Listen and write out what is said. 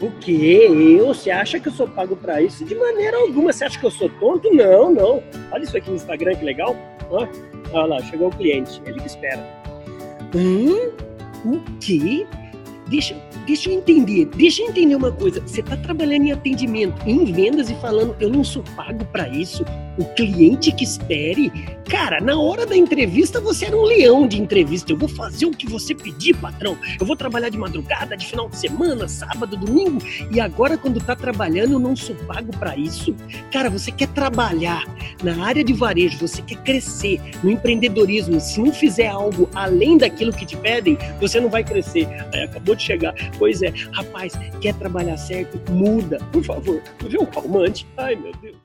O quê? Eu? Você acha que eu sou pago pra isso? De maneira alguma. Você acha que eu sou tonto? Não, não. Olha isso aqui no Instagram, que legal. Ó, olha lá, chegou o cliente. Ele que espera. Hum? O quê? Deixa, deixa eu entender, deixa eu entender uma coisa. Você está trabalhando em atendimento, em vendas e falando, eu não sou pago para isso. O cliente que espere. Cara, na hora da entrevista você era um leão de entrevista. Eu vou fazer o que você pedir, patrão. Eu vou trabalhar de madrugada, de final de semana, sábado, domingo. E agora, quando tá trabalhando, eu não sou pago para isso. Cara, você quer trabalhar na área de varejo, você quer crescer no empreendedorismo. Se não fizer algo além daquilo que te pedem, você não vai crescer. Aí acabou de chegar. Pois é, rapaz, quer trabalhar certo? Muda, por favor. Viu um calmante? Ai, meu Deus.